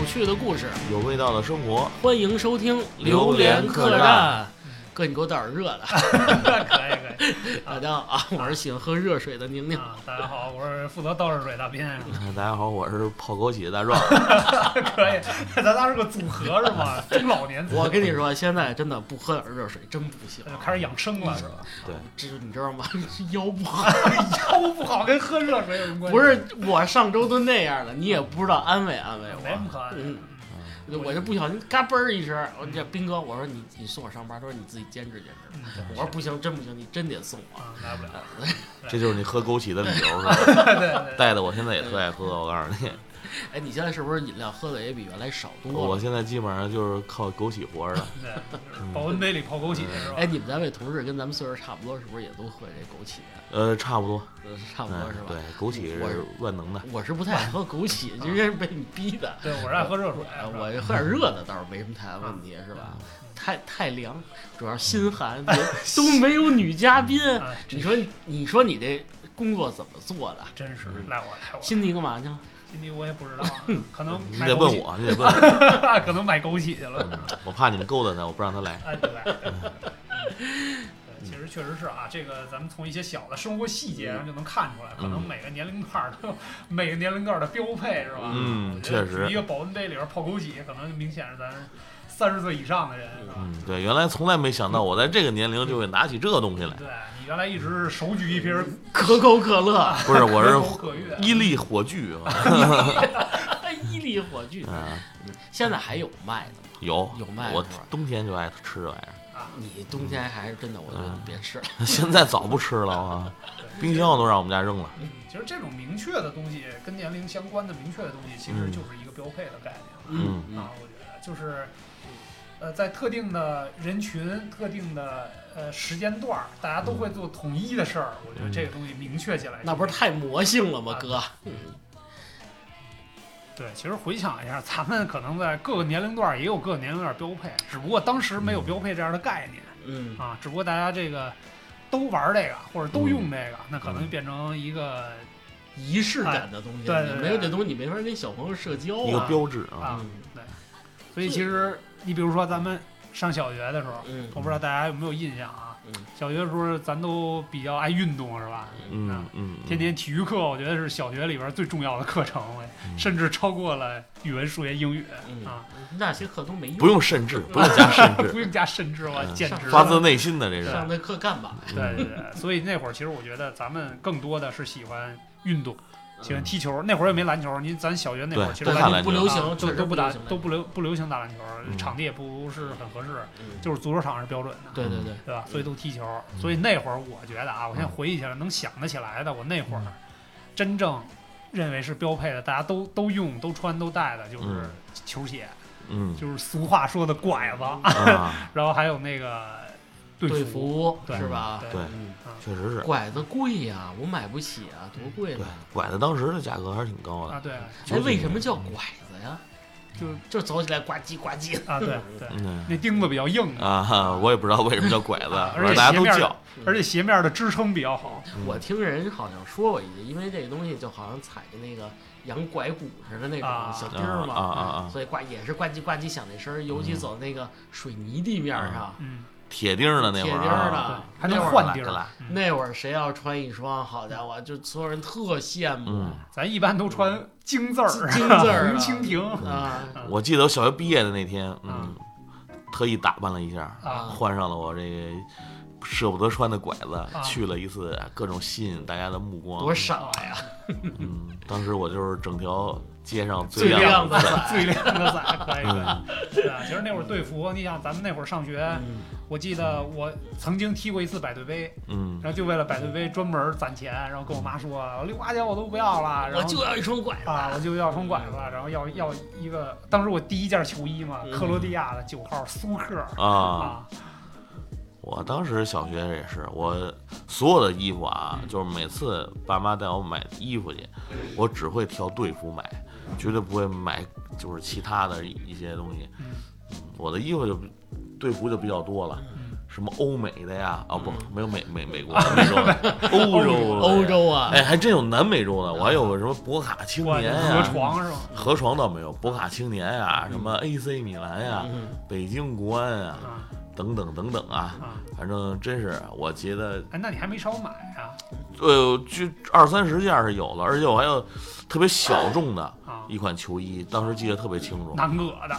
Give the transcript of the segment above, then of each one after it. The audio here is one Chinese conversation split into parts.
有趣的故事，有味道的生活，欢迎收听《榴莲客客栈。哥，你给我倒点热的。可以可以大家好啊，我是喜欢喝热水的宁宁。啊！大家好，我是负责倒热水大斌。大家好，我是泡枸杞的大壮。可以，咱仨是个组合是吗？中老年组合，我跟你说，现在真的不喝点热水真不行开始养生了是吧？对，这你知道吗？腰不好。腰不好跟喝热水有什么关系？不是我上周都那样了，你也不知道安慰安慰我。没什么可爱的。嗯，我就不小心嘎嘣儿一声，我这斌哥，我说你你送我上班，他说你自己坚持坚持。嗯我说不行，真不行，你真得送我。啊，来不了。这就是你喝枸杞的理由是吧？带的我现在也特爱喝，我告诉你，哎，你现在是不是饮料喝的也比原来少多了？我现在基本上就是靠枸杞活着的。对，保温杯里泡枸杞是吧？哎，你们单位同事跟咱们岁数差不多，是不是也都喝这枸杞？呃，差不多，呃，差不多是吧？嗯对，枸杞我是万能的。我是不太爱喝枸杞，这是被你逼的。对，我是爱喝热水。我这喝点热的倒是没什么太大问题，是吧？太太凉，主要是心寒，都没有女嘉宾。啊，你说，你说你这工作怎么做的？真是赖我赖我。辛迪干嘛去了？今天我也不知道啊，可能你得问我，你得问我，可能买枸杞去了。嗯我怕你们勾搭他，我不让他来。哎，对。对其实确实是啊，这个咱们从一些小的生活细节上就能看出来，可能嗯每个年龄段儿都有 每个年龄段儿的标配，是吧？嗯确实一个保温杯里边泡枸杞，可能明显是咱三十岁以上的人，是吧？嗯，对，原来从来没想到我在这个年龄就会拿起这东西来。对你原来一直是手举一瓶可口可乐，不是，我是伊利火炬啊。伊利火炬，嗯，现在还有卖的吗？有有卖的是吧冬天就爱吃这玩意儿你冬天还是真的，我觉得你别吃了。儿，现在早不吃了啊，冰箱都让我们家扔了。其实这种明确的东西，跟年龄相关的明确的东西，其实嗯就是一个标配的概念。嗯嗯啊，我觉得就是，呃，在特定的人群、特定的呃时间段儿，大家都会做统一的事儿。我觉得这个东西明确起来，那不是太魔性了吗，哥？对。其实回想一下，咱们可能在各个年龄段儿也有各个年龄段儿标配，只不过当时没有标配这样的概念嗯，啊，只不过大家这个都玩儿这个或者都用这个，那可能嗯变成一个仪式感的东西，对对对没有这东西，你没法跟小朋友社交一个啊。标志啊，啊嗯，所以其实你比如说咱们上小学的时候，嗯我不知道大家有没有印象啊？嗯小学的时候咱都比较爱运动，是吧？嗯嗯，天天体育课，我觉得是小学里边最重要的课程，嗯甚至超过了语文、数学、英语嗯啊！那些课都没用，不用甚至，不用加甚至，不用加甚至，我嗯简直发自内心的这是。上那课干嘛？对对对，所以那会儿其实我觉得咱们更多的是喜欢运动，喜欢踢球。那会儿也没篮球，您咱小学那会儿其实篮球不流行，就都都不打都不流不流行打篮球，嗯场地也不是很合适，嗯就是足球场是标准的。对对对，对吧？所以都踢球，嗯所以那会儿我觉得啊，我现在回忆起来能想得起来的，我那会儿真正认为是标配的，大家都都用、都穿、都带的，就是嗯球鞋，嗯就是俗话说的拐子，啊，然后还有那个队队服，是吧？对确实是。拐子贵呀，我买不起啊，多贵对呢！，拐子当时的价格还是挺高的。啊，对，哎，为什么叫拐子呀？就就走起来呱唧呱唧的。啊，对 对，嗯那钉子比较硬，啊哈，我也不知道为什么叫拐子，啊反正大家都而且鞋面叫。而且鞋面的支撑比较好，我听人好像说过一句，因为这个东西就好像踩着那个羊拐骨似的那种啊小啊钉儿嘛，啊啊啊！所以呱也是呱唧呱唧响那声儿，尤其走那个水泥地面上，嗯，铁钉的那会儿啊，钉的，还能那会儿换钉儿那会儿谁要穿一双，好家伙，就所有人特羡慕。嗯，咱一般都穿京字儿，京字儿 蜻蜓啊。我记得我小学毕业的那天，啊嗯，特意打扮了一下，啊。换上了我这个舍不得穿的拐子，啊。去了一次，各种吸引大家的目光。多傻呀！嗯，当时我就是整条街上最亮亮的仔最靓的仔，可以可嗯以。对啊，其实那会儿队服，你想咱们那会儿上学，嗯我记得我曾经踢过一次百对杯，嗯然后就为了百对杯专门攒钱，然后跟我妈说，六花钱我都不要了，然后我就要一双拐子。啊，我就要双拐子，然后要要一个，当时我第一件球衣嘛，嗯克罗地亚的九号苏克啊，啊，我当时小学也是，我所有的衣服啊，嗯就是每次爸妈带我买衣服去，我只会挑队服买，绝对不会买就是其他的一些东西。我的衣服就队服就比较多了，嗯什么欧美的呀，啊不嗯，没有美美美国 美洲的，欧洲的欧洲啊，哎，还真有南美洲的，我还有个什么博卡青我年河，床是吗？河床倒没有，博卡青年呀，什么 AC 米兰呀，嗯北京国安啊，啊等等等等啊，啊！反正真是，我觉得，哎，那你还没少买啊？呃，就二三十件是有了，而且我还有特别小众的啊，一款球衣，当时记得特别清楚南哥的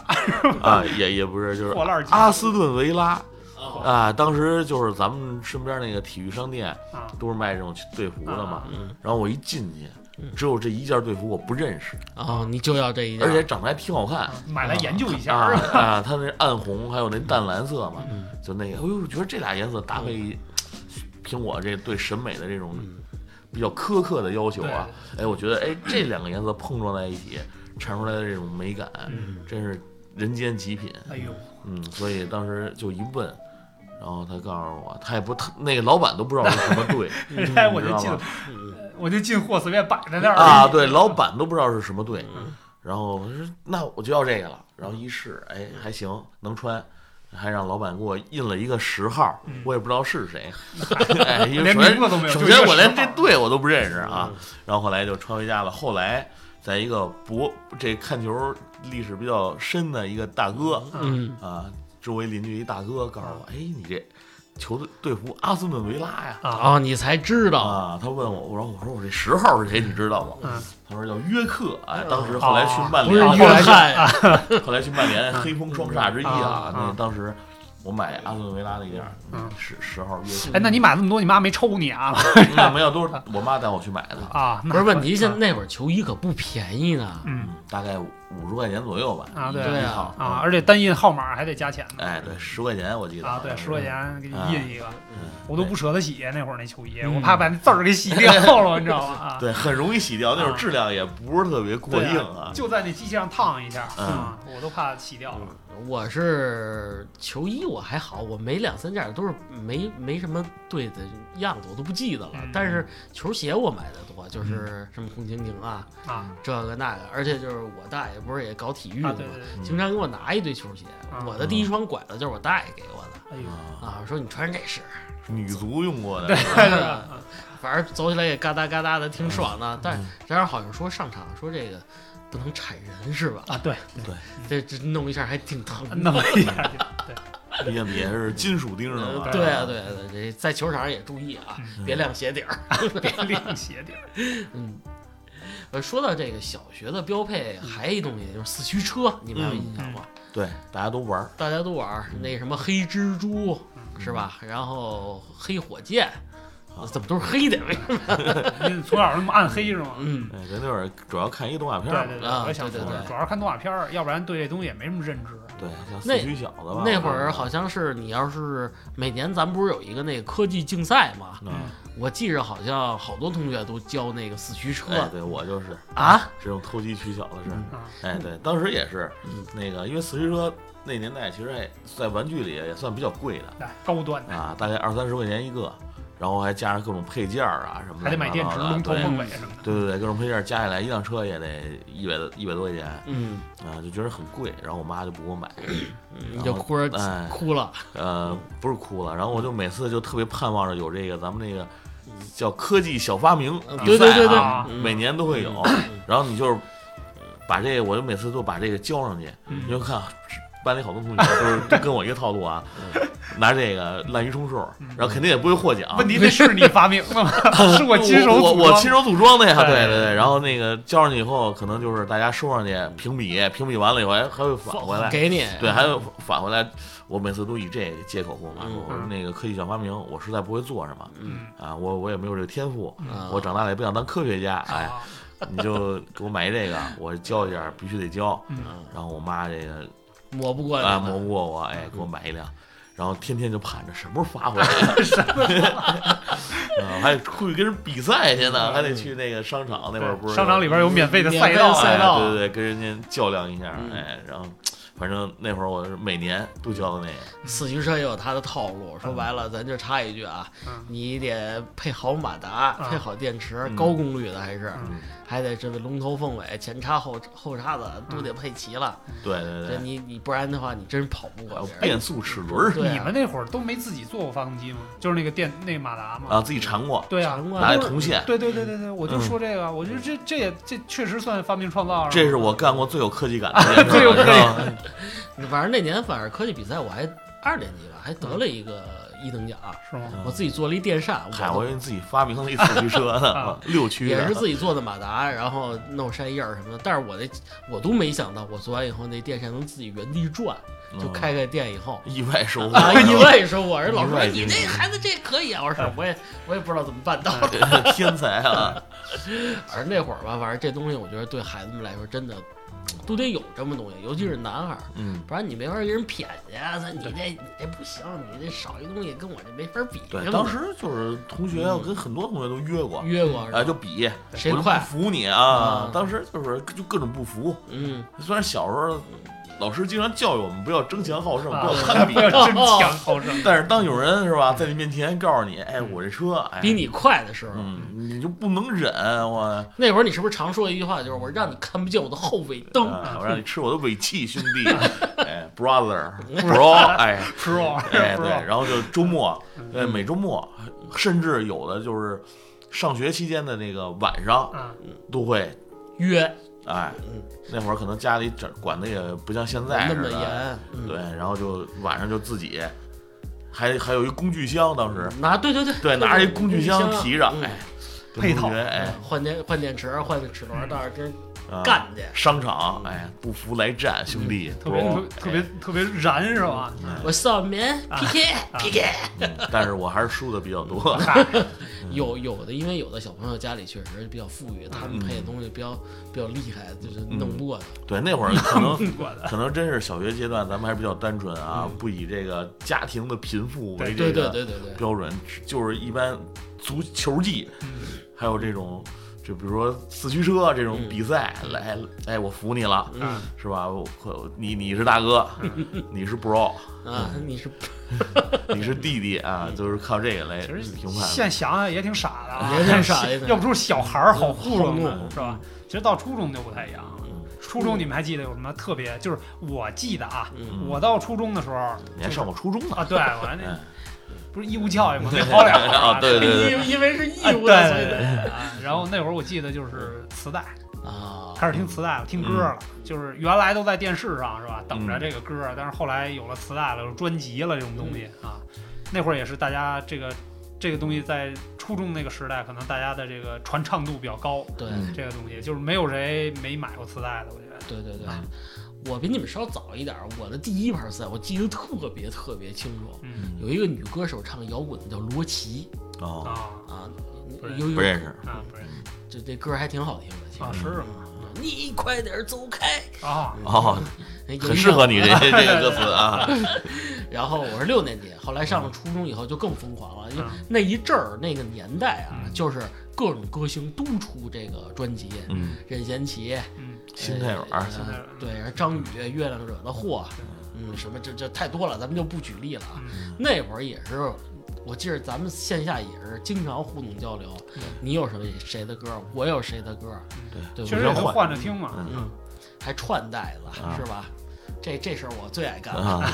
啊，也也不是，就是破烂阿斯顿维拉哦啊，当时就是咱们身边那个体育商店啊都是卖这种队服的嘛，嗯然后我一进去，只有这一件队服我不认识，哦，你就要这一件，而且长得还挺好看。啊，买来研究一下啊它那暗红还有那淡蓝色嘛，嗯就那个，哎呦，我觉得这俩颜色搭配，凭我这对审美的这种嗯比较苛刻的要求啊，哎，我觉得哎这两个颜色碰撞在一起，产出来的这种美感，嗯。真是人间极品。哎呦，嗯，所以当时就一问，然后他告诉我，他也不他那个老板都不知道是什么队 哎，我就进我就进货随便摆在那儿啊，对，老板都不知道是什么队。嗯。然后我说那我就要这个了，然后一试，哎，还行，能穿，还让老板给我印了一个十号，嗯我也不知道是谁，哎，因为连首先名字都没有。首先我连这队我都不认识啊，嗯然后后来就穿回家了。后来在一个博这看球历史比较深的一个大哥嗯啊，周围邻居一大哥告诉我，哎，你这球队队服阿斯顿维拉呀。啊，哦，你才知道，啊，他问我，我说我说我这十号是谁，你知道吗？嗯，他说叫约克，哎，当时后来去曼不是联，约翰。呀，后来去曼联，黑风双煞之一啊。啊！那啊当时我买阿斯顿维拉那件十十号约克，哎，那你买这么多，你妈没抽你啊？那 没有，都是我妈带我去买的，啊，那不是问题，啊现在那会儿球衣可不便宜呢，嗯。嗯，大概五十块钱左右吧。啊对啊啊，，而且单印号码还得加钱呢。哎，对，十块钱我记得啊，对，十块钱给你印一个，嗯我都不舍得洗那会儿那球衣，嗯我怕把那字儿给洗掉了，你知道吗？啊，对，很容易洗掉，那种质量也不是特别过硬啊啊。就在那机器上烫一下嗯啊，我都怕洗掉了。我是球衣我还好，我没两三件都是没没什么对的样子，我都不记得了。嗯但是球鞋我买的多，就是什么红蜻蜓啊，啊这个那个，而且就是我大爷不是也搞体育的啊，吗对？对对，经常给我拿一堆球鞋，啊我的第一双拐子就是我大爷给我的哎呦，啊，啊，说你穿这是，女足用过的，对？反正走起来也嘎哒嘎哒的，挺爽的。但然而好像说上场说这个不能踩人是吧？啊，对对，这这弄一下还挺疼的。对，毕竟底下是金属钉的对啊，对啊，对啊，这在球场上也注意啊，嗯别亮鞋底儿。别亮鞋底儿。嗯，呃，说到这个小学的标配，还有一东西就是四驱车，你们有印象吗？对，大家都玩儿。大家都玩儿那什么黑蜘蛛嗯是吧？然后黑火箭，怎么都是黑的？为什么？你从小那么暗黑是吗？嗯，哎，咱那会儿主要看一个动画片儿，对对对，啊我也想主要是看动画片儿，要不然对这东西也没什么认知。对，像那四驱小子吧。那会儿好像是你要是每年咱们不是有一个那个科技竞赛嘛？嗯，我记着好像好多同学都教那个四驱车哎，对我就是啊。这种投机取巧的事哎，对，当时也是嗯那个，因为四驱车那年代其实还在玩具里也算比较贵的高端的，啊，大概二三十块钱一个，然后还加上各种配件儿啊什么的，还得买电池、龙头、对。凤尾什么的。对对对，各种配件儿加起来一辆车也得一百多一百多块钱。嗯，啊，就觉得很贵，然后我妈就不给我买，你就哭着哎哭了。呃，不是哭了，然后我就每次就特别盼望着有这个咱们那个叫科技小发明嗯比赛对对对对。啊，嗯。每年都会有，然后你就是把这个，我就每次都把这个交上去，嗯。你就看班里好多同学都是都跟我一个套路啊，拿这个滥竽充数，然后肯定也不会获奖。问题那是你发明的吗？是我亲手我组装我亲手组装的呀，对。对对对。然后那个交上去以后，可能就是大家收上去评比，评比完了以后还还会返回来，给你。对，还会返回来。我每次都以这个借口跟我妈说，嗯。我说那个科技小发明，我实在不会做什么嗯。啊，我我也没有这个天赋，啊我长大了也不想当科学家，哎，啊你就给我买一这个，我教一下，必须得教。然后我妈这个抹不过啊，你们磨不过我，哎，给我买一辆，然后天天就盼着什么时候发回来，啊，还得出去跟人比赛去呢，还得去那个商场，那会儿不是商场里边有免费的赛道，赛道哎对对对，跟人家较量一下，嗯。哎，然后反正那会儿我是每年都交的那个。四驱车也有它的套路。说白了，咱就插一句啊，嗯你得配好马达，嗯配好电池，嗯高功率的还是，嗯还得这个龙头凤尾、前叉后后叉子都得配齐了。对对这对，你你不然的话，你真跑不过。变速齿轮你们那会儿都没自己做过发动机吗？就是那个电那个马达吗？啊，自己缠过，对啊，拿铜线，对对对对对，我就说这个，我觉得这这也这确实算发明创造了。这是我干过最有科技感的 最有科技知道吗 反正那年反正科技比赛我还二年级吧，还得了一个一等奖。是吗？我自己做了一电扇，嗨，我我以为自己发明了一四驱车呢 啊，六驱也是，自己做的马达，然后弄扇叶儿什么的。但是我那我都没想到，我做完以后那电扇能自己原地转，就嗯开开电以后。意外收获，啊！意外收获人老说你这孩子这可以啊，我说我也我也不知道怎么办到的。天才啊！而那会儿吧，反正这东西我觉得对孩子们来说真的都得有这么东西，尤其是男孩儿，嗯，不然你没法给人撇去啊。说你这你这不行，你这少一东西跟我这没法比。对，当时就是同学，我跟很多同学都约过，约过哎，就比谁快？服你啊啊！当时就是就各种不服，嗯，虽然小时候老师经常教育我们不要争强好胜，啊不要 攀比不，要争强好胜。但是当有人是吧在你面前告诉你，哎，我这车哎比你快的时候，嗯，你就不能忍我，那会儿你是不是常说一句话，就是我让你看不见我的后尾灯？啊我让你吃我的尾气，兄弟，哎，brother bro，哎 Pro 哎对然后就周末，嗯呃，每周末，甚至有的就是上学期间的那个晚上啊，都会，约哎嗯，那会儿可能家里整管的也不像现在那么严，嗯。对，然后就晚上就自己，还还有一工具箱，当时拿对对对对拿着一工具箱箱提着，嗯哎，配套哎。换电换电池，换齿轮，到那儿跟啊干去。商场，哎，不服来战，兄弟，特别特别特别燃是吧？我扫棉 PK 啊。PK，哎嗯但是我还是输的比较多，有有的，因为有的小朋友家里确实比较富裕，他们嗯配的东西比较比较厉害，就是弄不过的。对，那会儿可能可能真是小学阶段，咱们还是比较单纯啊，嗯。不以这个家庭的贫富为对对这个对对对，标准，就是一般足球技，嗯。还有这种，就比如说四驱车这种嗯比赛，来，哎，我服你了，嗯是吧？我我你你是大哥，你是 bro，啊，你是 你是弟弟啊，就是靠这个来其实评判的。现想想也挺傻的啊，也挺傻的要不说小孩儿好糊弄是吧？其实到初中就不太一样了。嗯初中你们还记得有什么特别？就是我记得啊，嗯我到初中的时候，你还上过初中呢？啊，对我还那 哎不是义务教育吗？没好脸儿啊 对对对因因为是义啊，务对的，所以得对对啊然后那会儿我记得就是磁带，啊，开始听磁带了，听歌了。就是原来都在电视上是吧，等着嗯这个歌，但是后来有了磁带了，有专辑了这种东西啊。那会儿也是大家这个这个东西在初中那个时代，可能大家的这个传唱度比较高。对嗯这个东西就是没有谁没买过磁带的，我觉得。对对对啊，我比你们稍早一点儿，我的第一盘赛我记得特别特别清楚，嗯。有一个女歌手唱摇滚的叫罗琦哦，啊啊，不是有有不认识。啊，不是这这歌还挺好听的，其实啊，是吗？你快点走开，啊，哦，很很适合你这这个歌词啊。然后我是六年级，后来上了初中以后就更疯狂了，因为嗯。那一阵儿那个年代啊，嗯。就是各种歌星都出这个专辑，嗯，任贤齐、嗯，心太软儿，呃心太软对，张宇《月亮惹的祸》，嗯，什么这这太多了，咱们就不举例了那会儿也是，我记得咱们线下也是经常互动交流，你有什么谁的歌，我有谁的歌，对确实也能？换着听嘛。嗯嗯，还串带子、啊是吧？这这事儿我最爱干了。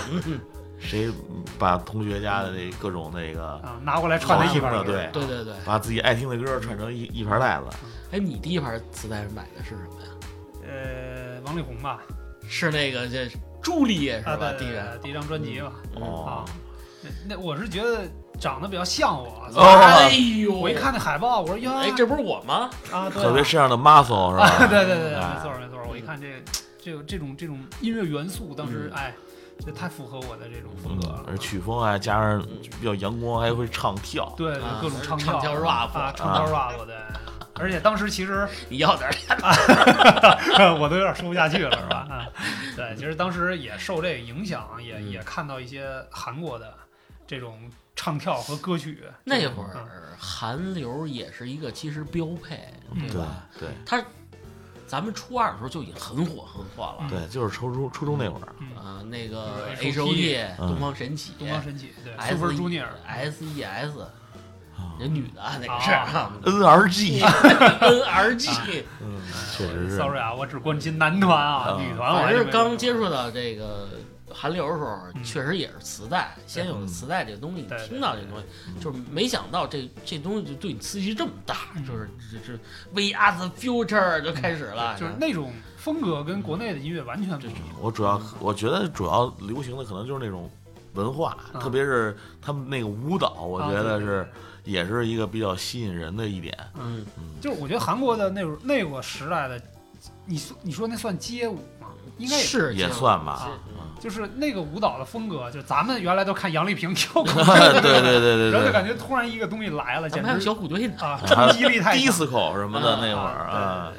啊，谁把同学家的那各种那个啊，拿过来串在一盘对对对对，把自己爱听的歌串成一一盘带子，哎，你第一盘磁带买的是什么呀？呃，王力宏吧，是那个这朱丽叶是啊，吧？第一第一张专辑吧。哦。啊，那那我是觉得长得比较像我，哦。哎呦，我一看那海报，我说哟，哎，这不是我吗？啊，特别身上的 muscle 是啊，吧？对对对没错没错，我一看这这个这种这种音乐元素，当时嗯。哎，这太符合我的这种风格了，。嗯而曲风啊，加上比较阳光，还会唱跳。对各种唱唱跳 rap 啊，唱跳 rap 对。而且当时其实 你要点儿 我都有点说不下去了，是吧？啊，对，其实当时也受这个影响，也也看到一些韩国的这种唱跳和歌曲。那会嗯儿韩流也是一个其实标配，嗯对吧？对，它咱们初二的时候就已经很火很火了。嗯对，就是初中初中那会儿，嗯，啊，那个 H O T 东方神起，东方神起，对 S Super E Junior，S E S，啊。人女的啊那个是啊。NRG，N R G，嗯，确实是。Sorry 啊，我只关心男团啊，啊女团我是刚接触到这个韩流的时候，嗯确实也是磁带，先有的磁带这个东西，你听到这个东西，就是没想到这这东西就对你刺激这么大，嗯就是这这 We Are the Future 就开始了，就是那种风格跟国内的音乐完全不一样。我主要我觉得主要流行的可能就是那种文化，啊特别是他们那个舞蹈，我啊觉得对是也是一个比较吸引人的一点。嗯，就是我觉得韩国的那种那个时代的，你说你说那算街舞吗？应该也是也算吧就是那个舞蹈的风格，就咱们原来都看杨丽萍跳过，对对对对对然后就感觉突然一个东西来了，简直小虎队呢，啊，还冲击力太强，disco 什么的啊那会儿啊啊，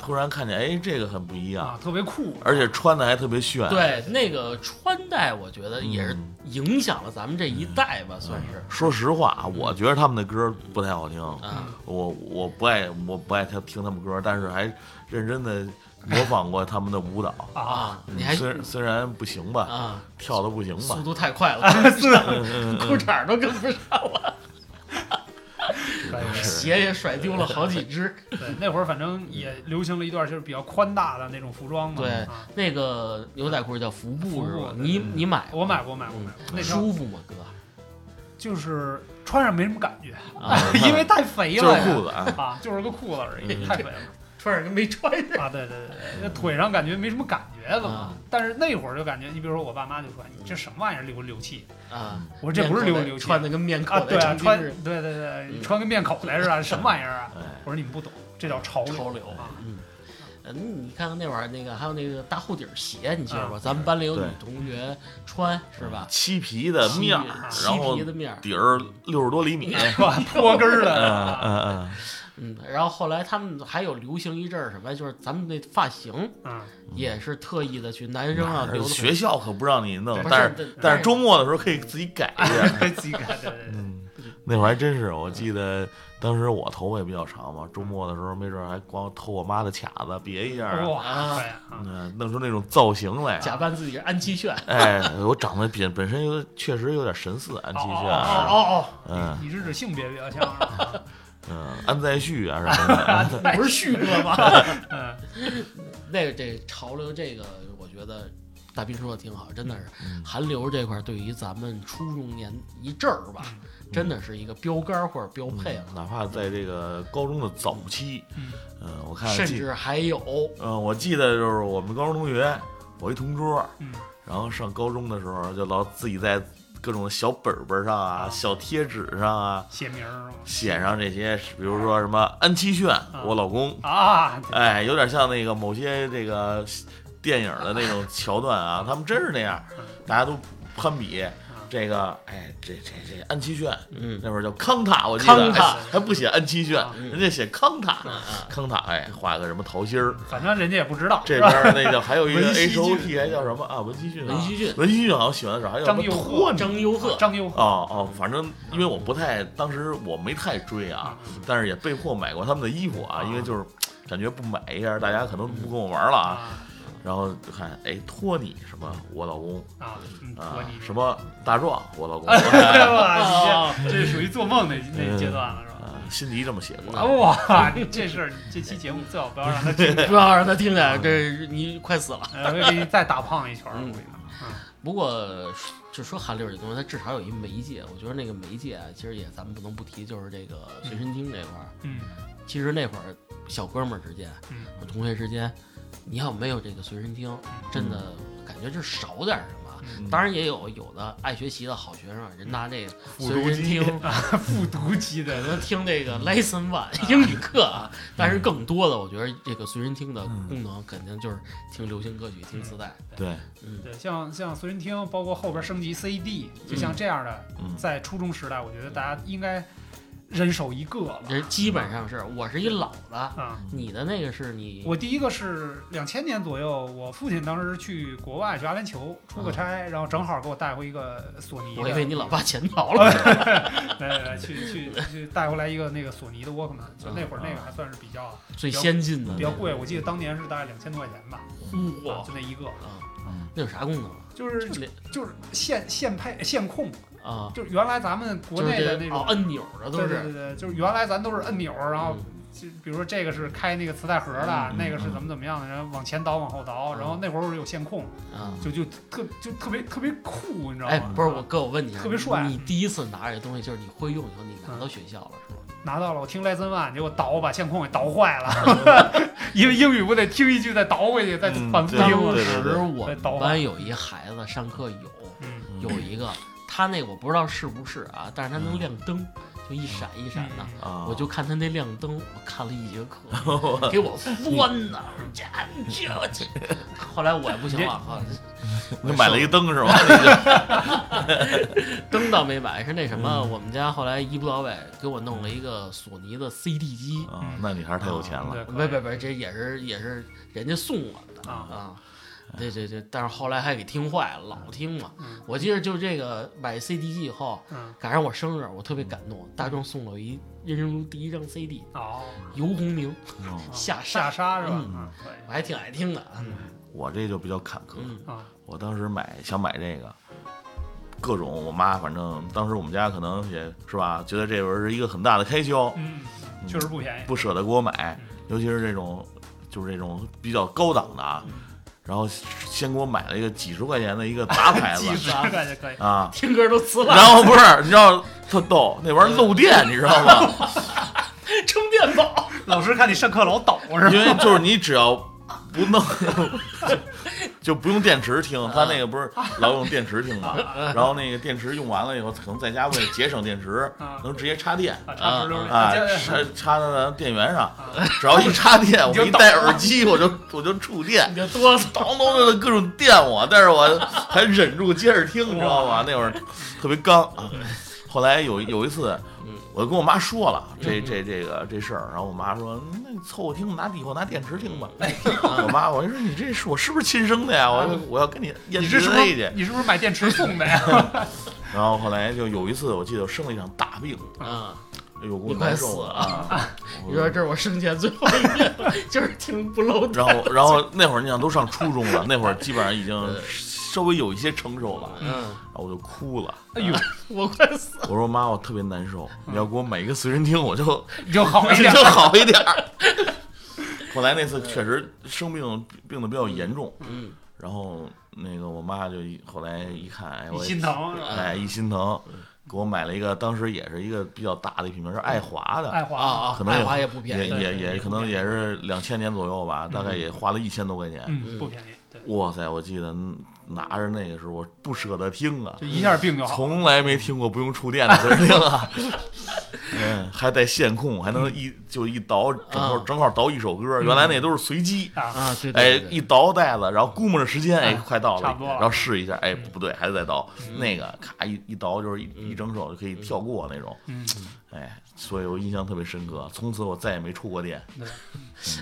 突然看见哎，这个很不一样，啊，特别酷，而且穿的还特别炫。对那个穿戴，我觉得也是嗯影响了咱们这一代吧，算是说实话，我觉得他们的歌不太好听，啊，我我不爱我不爱听听他们歌，但是还认真的模仿过他们的舞蹈。啊，啊，你还虽然虽然不行吧，啊，跳的不行吧。速，度太快了，裤衩都跟不上了，鞋也甩丢了好几只。对，那会儿反正也流行了一段就是比较宽大的那种服装嘛。对啊。那个牛仔裤叫服布是吧？你你买过？我买过买过嗯买过，那舒服吗，哥？就是穿上没什么感觉，啊，因为太肥了就。是裤子啊，啊，就是个裤子而已，嗯。太肥了穿上跟没穿似的。啊！对对对对，那腿上感觉没什么感觉了。但是那会儿就感觉，你比如说我爸妈就说：“你这什么玩意儿溜溜气啊，？”我说：“这不是溜溜气，穿的跟面啊，口对啊，穿对对对，穿跟面口袋似的，什么玩意儿啊？”哎，我说：“你们不懂，这叫潮流。”潮流啊，嗯。呃你看看那会儿那个，还有那个大厚底儿鞋，你记得吧？啊咱们班里有女同学穿，是吧？漆皮的面儿，漆然后皮的面儿，底儿六十多厘米，是吧？坡跟儿的嗯嗯，嗯。然后后来他们还有流行一阵儿什么，就是咱们那发型嗯，也是特意的去男生啊留学校可不让你弄，但是是但是周末的时候可以自己改一下。自己改，对对对。嗯，那会儿还真是，我记得当时我头发也比较长嘛，周末的时候没准还光偷我妈的卡子别一下啊，哇，嗯，弄出那种造型来。假扮自己是安七炫。哎，我长得本本身有确实有点神似安七哦炫，哦哦嗯你是指性别比较像是吧？嗯，安在旭啊什么的，哦，不是旭哥吗？嗯，那个这潮流这个，我觉得大斌说的挺好，真的是嗯韩流这块儿对于咱们初中年一阵儿吧，真的是一个标杆或者标配了，嗯哪怕在这个高中的早期，嗯嗯，我看，甚至还有嗯，我记得就是我们高中同学，我一同桌，嗯，然后上高中的时候就老自己在各种小本本上啊、小贴纸上啊写名儿写上这些，比如说什么安七炫，我老公，啊，哎，有点像那个某些这个电影的那种桥段啊，他们真是那样，大家都攀比。这个，哎，这这这安七炫，嗯。那会儿叫康塔，我记得康塔哎还不写安七炫，嗯人家写康塔，啊康塔，哎，画个什么桃心儿，反正人家也不知道，这边儿那叫还有一个 H O 俊。T 还叫什么啊？文熙俊，文熙俊、文熙俊好像喜欢的少，还有什么张佑赫张佑赫，张佑赫。哦哦，反正因为我不太，当时我没太追啊，嗯但是也被迫买过他们的衣服啊，因为就是感觉不买一下，大家可能不跟我玩了啊。啊然后就看，哎，托尼什么我老公啊，托尼，什么大壮我老公 哇，这这属于做梦那那阶段了，是吧？辛迪这么写过。啊哇，这事儿这期节目最好不要让他听，不要让他听见，这你快死了。给你再大胖一圈儿，不过就说韩流这东西，它至少有一媒介，我觉得那个媒介啊，其实也咱们不能不提，就是这个随身听这块儿。嗯其实那会儿小哥们儿之间，嗯同学之间，你要没有这个随身听，真的感觉就少点什么。嗯。当然也有有的爱学习的好学生，人拿这个随身听，复读机。的。可能听这个 lesson one 英语课啊。但是更多的，我觉得这个随身听的功能肯定就是听流行歌曲、听磁带。对，嗯，对，像像随身听，包括后边升级 CD，就像这样的，嗯。在初中时代，我觉得大家应该人手一个了。这基本上是我是一老的，啊，你的那个是你我第一个是两千年左右，我父亲当时去国外去阿联酋出个差，然后正好给我带回一个索尼的。我以为你老爸潜逃了。来来来，去去去带回来一个那个索尼的 Walkman，，就那会儿那个还算是比较最先进的比较贵，我记得当年是大概两千多块钱吧，啊哇就那一个，啊，嗯那有啥功能啊？就是就是线线配线控，啊，就是原来咱们国内的那种就是哦按钮的都是。对是，对对，就是原来咱都是按钮，然后嗯就比如说这个是开那个磁带盒的，嗯嗯那个是怎么怎么样的，然后往前倒往后倒，嗯。然后那会儿有线控，啊。就就特就特别特别酷，你知道吗？哎，不是我哥，我问你啊，特别帅。你第一次拿这东西，就是你会用以后，你拿到学校了是吗？拿到了，我听 Lesson One，结果倒把线控给倒坏了，因为英语不得听一句再倒回去，再嗯反复。听吗？当时我们班有一孩子上课有嗯嗯。有一个，他那个我不知道是不是啊，但是他能亮灯，就一闪一闪的。我就看他那亮灯，我看了一节课，给我酸的，这这这。后来我也不行了，啊你买了一个灯是吧？灯倒没买，是那什么，嗯我们家后来一不到位给我弄了一个索尼的 CD 机。啊，那你还是太有钱了。对别别别，这也是也是人家送我的啊啊。对对对，但是后来还给听坏了，老听嘛。嗯我记得就这个买 CD 机以后，嗯赶上我生日，我特别感动，大壮送了我一人生中第一张 CD，哦，游鸿明嗯 下下沙，是吧？我还挺爱听的。嗯我这就比较坎坷。我当时买想买这个，各种我妈反正当时我们家可能也是吧，觉得这玩意儿是一个很大的开销，嗯，确实不便宜。不舍得给我买，尤其是这种就是这种比较高档的啊。然后先给我买了一个几十块钱的一个杂牌子 几十子块钱可以。啊，听歌都呲了，然后不是你知道特逗，那玩意儿漏电，你知道吗？充电宝。老师看你上课老抖是吧？因为就是你只要不弄，就就不用电池听，他那个不是 老用电池听嘛，然后那个电池用完了以后，可能在家为了节省电池，啊能直接插电。啊，插插到咱电源上，只要一插电，我一戴耳机，我就我就触电。你，就哆嗦。当当的各种电我，但是我还忍住接着听，你知道吗？那会儿特别刚。啊。后来有有一次嗯，我跟我妈说了这这这个这事儿，然后我妈说：“那你凑合听，拿以后拿电池听吧。”我妈，我就说你这是我是不是亲生的呀？我我要跟你验 DNA 是去。你是不是买电池送的呀？然后后来就有一次，我记得我生了一场大病，啊，哎呦，给你快我难受啊！你说这是我生前最后一遍，就是听不漏电。然后然后那会儿你想都上初中了，那会儿基本上已经稍微有一些成熟了，嗯，然后我就哭了。哎呦，我快死了。我说妈，我特别难受，你要给我买一个随身听，我就你 就好一点。就好一点。后来那次确实生病病的比较严重，嗯，然后那个我妈就后来一看，哎，我心疼？哎一心疼，给我买了一个，当时也是一个比较大的品牌，是爱华的，爱华啊啊，可能爱华也不便宜。也也也可能也是两千年左右吧，大概也花了一千多块钱。嗯，不便宜，哇塞，我记得拿着那个时候我不舍得听啊，就一下病就好。从来没听过不用触电的随身听啊。嗯，还带线控，还能一就一倒，正好啊。正好倒一首歌。原来那都是随机，啊，哎，一倒袋子，然后估摸着时间，哎，啊快到了，然后试一下，哎，不对，还得再倒。嗯。那个咔一一倒就是一一整首就可以跳过那种，嗯，哎，所以我印象特别深刻。从此我再也没出过电。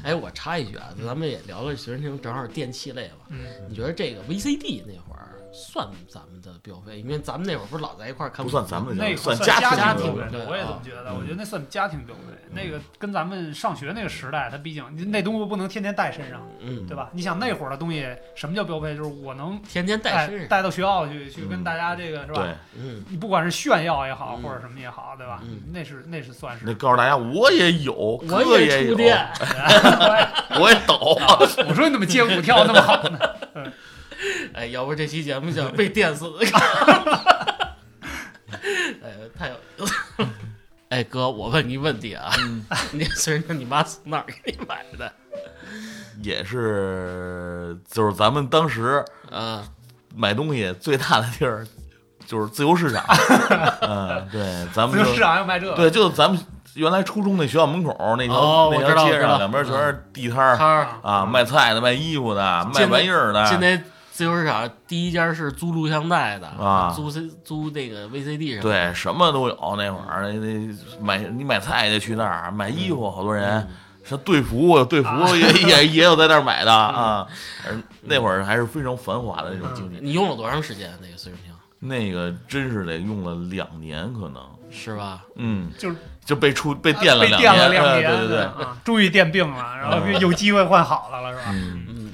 哎，我插一句啊，咱们也聊了学生听，正好电器类吧。嗯，你觉得这个 VCD 那会儿算咱们的标配？因为咱们那会儿不是老在一块儿看，不算咱们那个算家家庭标对配，我也这么觉得。我觉得那算家庭标配。那个跟咱们上学那个时代，它毕竟那东西不能天天带身上，嗯，对吧？你想那会儿的东西，什么叫标配？就是我能天天带带身上。带到学校去，去嗯跟大家这个是吧？对，嗯，你不管是炫耀也好，嗯或者什么也好，对吧嗯？那是那是算是那告诉大家我也有，我哥也有。我也 抖。我说你怎么街舞跳得那么好呢？哎，要不这期节目就被电死了。哎，太有意思了。哎哥，我问你一问题啊，你随身听你妈从哪儿给你买的？也是，就是咱们当时啊，买东西最大的地儿就是自由市场。嗯，对，咱们就自由市场要卖这个，对，就咱们原来初中那学校门口那条、哦那条街上，两边全是地摊儿、摊儿啊，卖菜的、卖衣服的、卖玩意儿的。自由市场第一家是租录像带的啊租 C 租那个 VCD 什么的。对，什么都有。那会儿那那买你买菜也得去那儿买衣服，好多人嗯像队服，队服啊也 也也有在那儿买的啊。而那会儿还是非常繁华的那种经济。你用了多长时间？那个随身听那个真是得用了两年，可能，是吧？嗯，就是就被出被电了被两电了两呃年，对对对，啊，终于电病了，然后嗯有机会换好的了，是吧？嗯，嗯，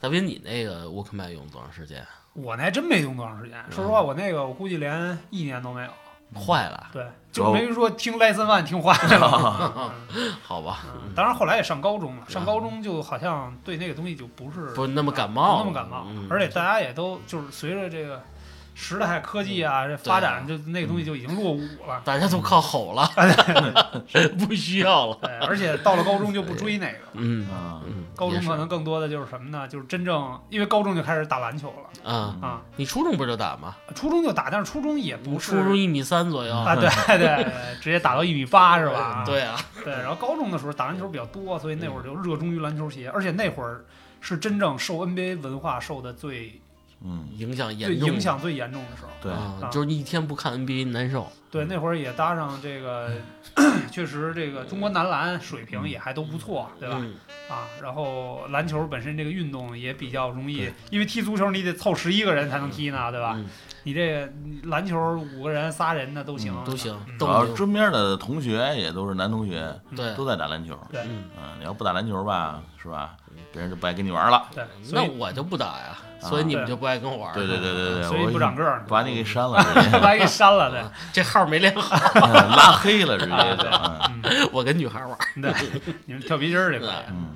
大斌，你那个沃克曼用多长时间？我那还真没用多长时间，说实话，我那个我估计连一年都没有。坏了，对，就没说听 Lesson One 听坏了。好吧，嗯当然后来也上高中了，上高中就好像对那个东西就不是不那么感冒，不那么感冒嗯，而且大家也都就是随着这个时代科技啊这发展，就那个东西就已经落伍了。大家都靠吼了，不需要了。对，而且到了高中就不追那个，嗯啊，嗯，高中可能更多的就是什么呢？就是真正因为高中就开始打篮球了啊，啊，你初中不就打吗？初中就打，但是初中也不是初中一米三左右。啊，对对对，直接打到一米八是吧？对啊，对，然后高中的时候打篮球比较多，所以那会儿就热衷于篮球鞋，而且那会儿是真正受 NBA 文化受的最嗯，影响最严重，影响最严重的时候。对，就是一天不看 NBA 难受。对，那会儿也搭上这个，确实这个中国男篮水平也还都不错，对吧？嗯啊，然后篮球本身这个运动也比较容易，因为踢足球你得凑十一个人才能踢呢，对吧？嗯你这个篮球五个人、仨人的都行，嗯都行嗯都主要身边的同学也都是男同学，对，都在打篮球。对嗯，嗯，你要不打篮球吧，是吧？别人就不爱跟你玩了。对，所以那我就不打呀，所以你们就不爱跟我玩儿。对对对对对，所以不长个儿，把你给删了，把你给删了，对。这号没练好，拉黑了，直接就。我跟女孩玩儿。对，你们跳皮筋儿这块，嗯，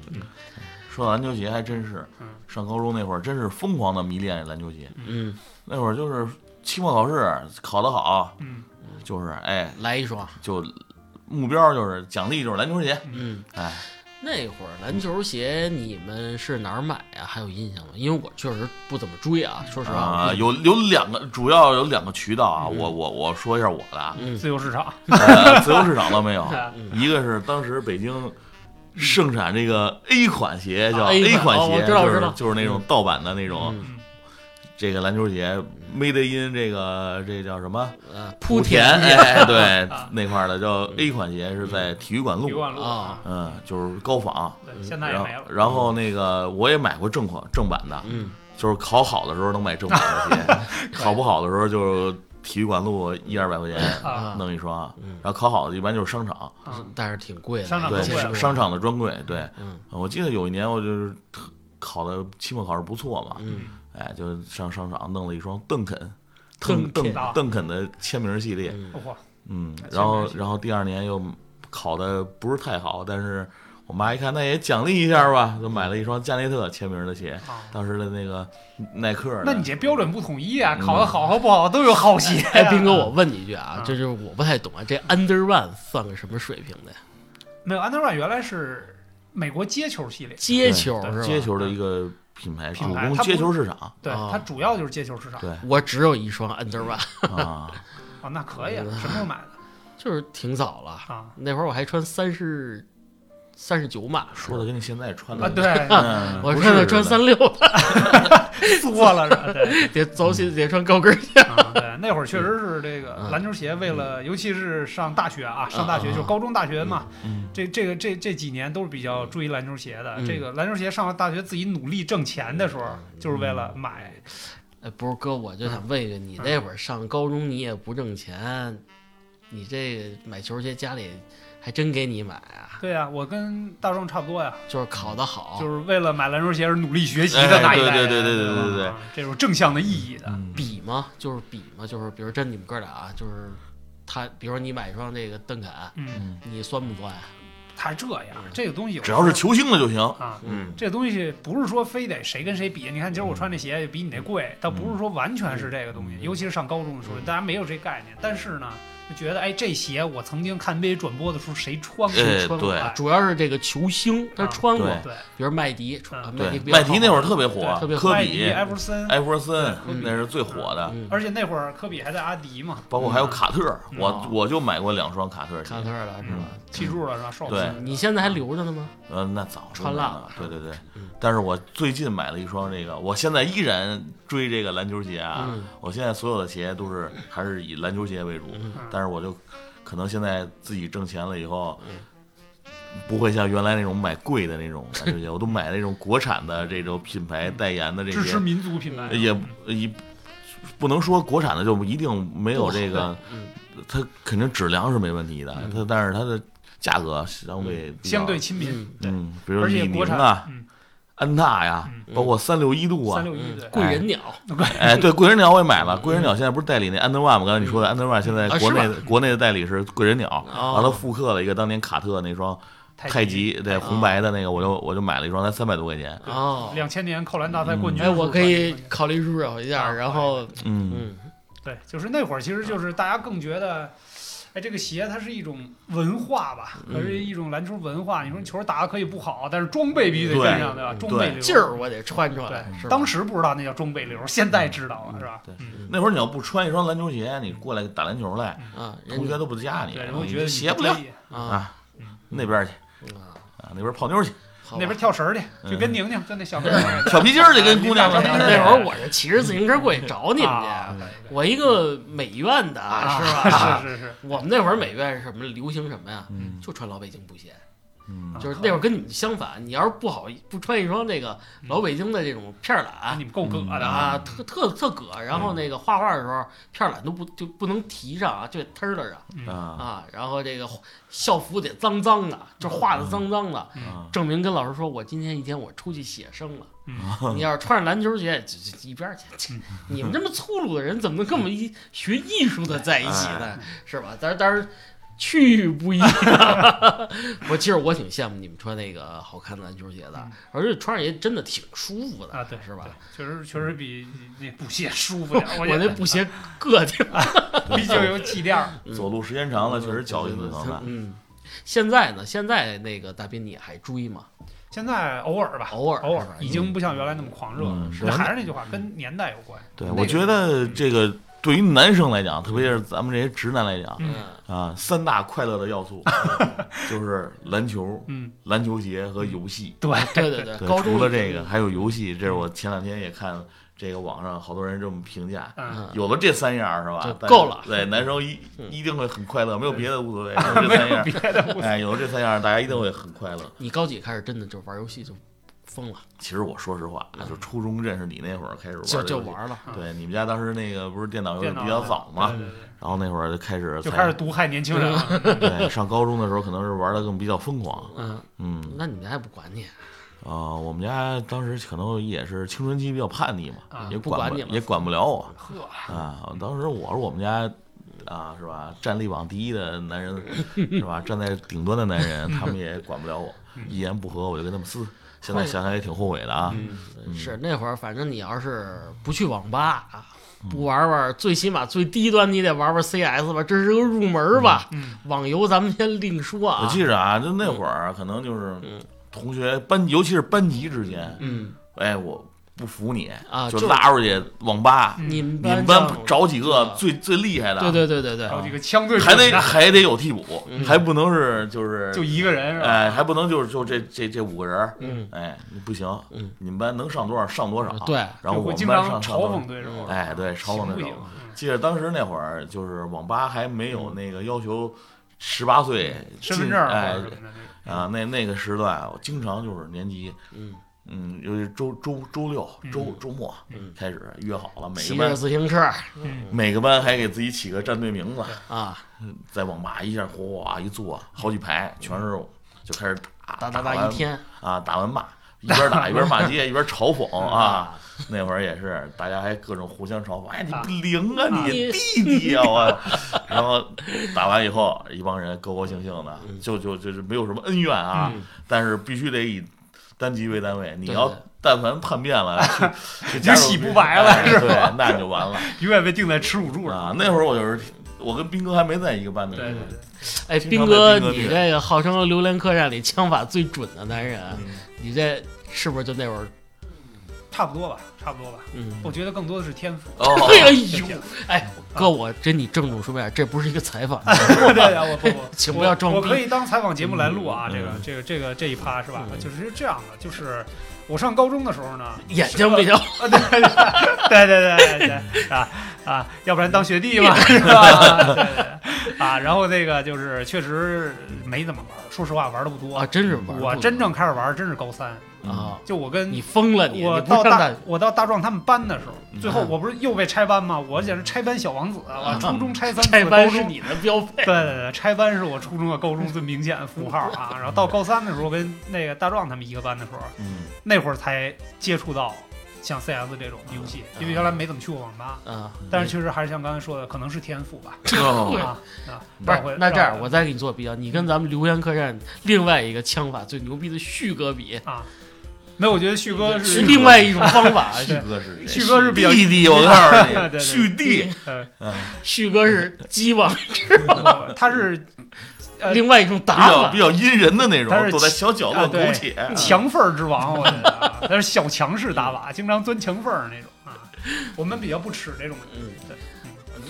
说到篮球鞋还真是嗯，上高中那会儿真是疯狂的迷恋篮球鞋。嗯，那会儿就是期末考试考得好，嗯就是哎，来一双。就目标就是奖励就是篮球鞋。嗯，哎，那会儿篮球鞋你们是哪儿买呀？还有印象吗？因为我确实不怎么追啊，说实话。啊，有有两个，主要有两个渠道啊。嗯我我我说一下我的啊，嗯自由市场，呃自由市场倒没有，嗯一个是当时北京盛产这个 A 款鞋，叫啊 A 款款鞋，哦我知道就是我知道。就是那种盗版的那种嗯。这个篮球鞋，made in 这个这叫什么？呃莆田哎，对啊。那块儿的叫 A 款鞋是在体育馆路，体育馆路。啊，嗯，就是高仿。现在也然后没了。然后那个我也买过正款正版的，嗯。就是考好的时候能买正版的鞋，考不好的时候就体育馆路一二百块钱弄一双，然后考好的一般就是商场，但是挺贵的，对商场的专柜，对，我记得有一年我就是考的期末考试不错嘛，哎，就上商场弄了一双邓肯，邓邓邓肯的签名系列，嗯，然后然后第二年又考的不是太好，但是我妈一看那也奖励一下吧，就买了一双加内特签名的鞋，啊，当时的那个耐克的，那你这标准不统一啊，嗯考的好和不好都有好鞋斌哥，我问你一句啊啊，这就是我不太懂啊，这 Under One 算个什么水平的呀？没有 Under One 原来是美国街球系列，街球对是吧？接球的一个品牌，主攻品牌它不接球市场，对，啊它主要就是街球市场。对我只有一双 Under One，啊，哦，那可以啊，什么时候买的就是挺早了，啊？那会儿我还穿三十三十九码，说的跟你现在穿的啊，对，嗯我不穿的穿三六的，缩了是吧？对。得走起得穿高跟儿去。啊，对，那会儿确实是这个嗯篮球鞋，为了尤其是上大学啊，上大学就是高中、大学嘛，嗯这这个这这几年都是比较注意篮球鞋的。嗯这个篮球鞋上了大学自己努力挣钱的时候，就是为了买。哎，不是哥，我就想问一个，你那会儿上高中你也不挣钱，你这买球鞋家里还真给你买啊？对啊、我跟大壮差不多呀，就是考得好，就是为了买篮球鞋而努力学习的哎那一代人。对对对对对对这种正向的意义的。嗯比嘛？就是比嘛？就是比如真你们哥俩啊，就是他，比如说你买一双这个邓肯，你酸不酸呀？他这样，这个东西只要是球星的就行，啊。嗯这东西不是说非得谁跟谁比，你看今儿我穿这鞋比你那贵，倒不是说完全是这个东西。尤其是上高中的时候，大家没有这概念。但是呢，就觉得哎，这鞋我曾经看 NBA 转播的时候谁穿过？谁穿过对哎主要是这个球星他啊穿过，对。对，比如麦迪，麦迪麦迪那会儿特别火，特别科、比、艾弗森，艾弗森嗯那是最火的，嗯而且那会儿科比还在阿迪嘛，包括还有卡特，嗯。我哦我就买过两双卡特鞋。卡，特的是吧？记住了是吧？少对妇你现在还留着呢吗？呃，那早就穿烂买了，对对对。嗯。但是我最近买了一双这个，我现在依然追这个篮球鞋啊。嗯。我现在所有的鞋都是还是以篮球鞋为主，嗯。但是我就可能现在自己挣钱了以后嗯，不会像原来那种买贵的那种篮球鞋，我都买那种国产的这种品牌代言的这些，支持民族品牌，也也不能说国产的就一定没有这个，嗯。它肯定质量是没问题的，它但是它的价格相对相对亲民，嗯比如李宁啊、嗯，安踏呀，嗯。包括三六一度啊三，六一对，贵人鸟，哎，对，贵人鸟我也买了。贵人鸟现在不是代理那 Under One 吗？刚才你说的 Under One 现在啊国内国内的代理是贵人鸟，哦。完了复刻了一个当年卡特那双太极。对红白的那个，我就我就买了一双，才三百多块钱。哦，两千年扣篮大赛冠军，哎，我可以考虑入手一下，啊然后嗯，嗯，对，就是那会儿，其实就是大家更觉得，哎，这个鞋它是一种文化吧，嗯它是一种篮球文化。你说球打的可以不好，但是装备必须得跟上，对吧？装备流劲儿我得穿出来，对是当时不知道那叫装备流，现在知道了，是吧？对嗯，那会儿你要不穿一双篮球鞋，你过来打篮球来，啊，同学都不加你对，然后你觉得鞋不灵啊那边去啊，啊，那边泡妞去，那边跳绳儿去，就跟嗯宁宁就那小妹儿。跳皮筋儿去，跟姑娘们那会儿我是骑着自行车过去找你们啊。去，我一个美院的啊是吧？是是是，我们那会儿美院是什么流行什么呀？嗯。就穿老北京布鞋，嗯。就是那会儿跟你们相反，你要是不好不穿一双那个老北京的这种片儿啊，懒你们够葛的啊，特特特葛，然后那个画画的时候片儿懒都不就不能提上啊，就得忒儿了上啊。啊，然后这个校服得脏脏的，就画的脏脏的，啊证明跟老师说我今天一天我出去写生了。嗯。你要是穿着篮球鞋，这这一边去！你们这么粗鲁的人，怎么能跟我们一学艺术的在一起呢？是吧？但是但是去不一样。我其实我挺羡慕你们穿那个好看的篮球鞋的嗯，而且穿上也真的挺舒服的啊，对，是吧？确实确实比那布鞋舒服 点，我那布鞋硌挺。毕竟有气垫儿。走路时间长了，确实脚就疼了。嗯，现在呢？现在那个大斌你还追吗？现在偶尔吧，偶尔偶尔已经不像原来那么狂热了还是那句话，跟年代有关。对，我觉得这个对于男生来讲，特别是咱们这些直男来讲嗯啊，三大快乐的要素 就是篮球、嗯，篮球鞋和游戏。对，对对对，对，高除了这个，还有游戏，这是我前两天也看这个网上好多人这么评价。有了这三样是吧够了对，男生一嗯一定会很快乐，没有别的无所谓。有了这三样，别的哎，有了这三样，大家一定会很快乐。你高几开始真的就玩游戏就疯了，其实我说实话，就初中认识你那会儿开始玩，就就。玩了。对，你们家当时那个不是电脑游戏比较早嘛然后那会儿就开始就开始毒害年轻人了。对，上高中的时候可能是玩的更比较疯狂。嗯，嗯，那你们家也不管你，啊，我们家当时可能也是青春期比较叛逆嘛，啊也不管不也管不了我呵，啊。当时我是我们家啊，是吧？战力榜第一的男人，是吧？站在顶端的男人，他们也管不了我，一言不合我就跟他们撕。现在想想也挺后悔的啊。嗯，是那会儿，反正你要是不去网吧啊，不玩玩，最起码最低端你得玩玩 CS 吧，这是个入门吧。嗯，网游咱们先另说啊。我记着啊，就那会儿可能就是嗯同学班，尤其是班级之间，嗯哎，我不服你啊，就拉出去网吧，你们你们班班找几个啊最最厉害的，对对对对对，找几个枪队还得还得有替补，嗯。还不能是就是就一个人是吧？哎，还不能就是就这这这五个人儿，嗯。哎，不行，嗯。你们班能上多少上多少，对，然后我们班上上嘲讽，对手，哎，对，嘲讽那种行不行。？记得当时那会儿，就是网吧还没有那个要求十八岁进身份证儿哎啊，那那个时段，我经常就是年级，嗯，嗯，尤其周周周六、周嗯。周末嗯。开始约好了，每骑着个班自行车。嗯。每个班还给自己起个战队名字，啊，在网吧一下哗一坐，好几排全是，就开始打打打打一天。啊，打完骂，一边打 一边骂街，一边嘲讽啊。那会儿也是，大家还各种互相嘲讽，哎，你不灵啊，啊。你弟弟啊，我。然后打完以后，一帮人高高兴兴的，嗯。就就就是没有什么恩怨啊，嗯。但是必须得以单级为单位，你要但凡叛变了，去去就洗不白了哎是吧对，那你就完了 永远被定在耻辱柱上。啊。那会儿我就是我跟斌哥还没在一个班呢。对对对，哎，斌哥，你这个号称榴莲客栈里枪法最准的男人，嗯你这是不是就那会儿？差不多吧，差不多吧。嗯，我觉得更多的是天赋。哦，哎呦，哎，哥，我跟你郑重说明，这不是一个采访，对对，我不不，请不要装逼我。我可以当采访节目来录啊，嗯这个嗯这个这个这一趴是吧？嗯就是这样的，就是我上高中的时候呢，眼睛比较啊，对对对对对对对啊啊，要不然当学弟嘛，是吧？对对对啊，然后那个就是确实没怎么玩，说实话玩的不多啊，。真是玩不我真正开始玩真是高三，啊，就我跟你疯了你！我到大大我到大壮他们班的时候，最后嗯我不是又被拆班吗？我简直拆班小王子啊！我初中拆三次，拆高中班是你的标配对对对，拆班是我初中和高中最明显的符号啊。然后到高三的时候，跟那个大壮他们一个班的时候，嗯那会儿才接触到像 CS 这种游戏，因为原来没怎么去过网吧。啊。但是确实还是像刚才说的，可能是天赋吧。哦啊啊，不是，那这样我再给你做比较，你跟咱们留言客栈另外一个枪法最牛逼的旭哥比，啊，没有，我觉得旭哥是是另外一种方法。旭哥是旭哥是比较弟弟，我告诉你，旭弟，旭哥是鸡王，不他是呃另外一种打法较比。较阴人的那种他，是躲在小角落苟且，墙缝儿之王，我觉得啊他是小强势打法，经常钻墙缝儿那种啊。我们比较不耻这种人。嗯对，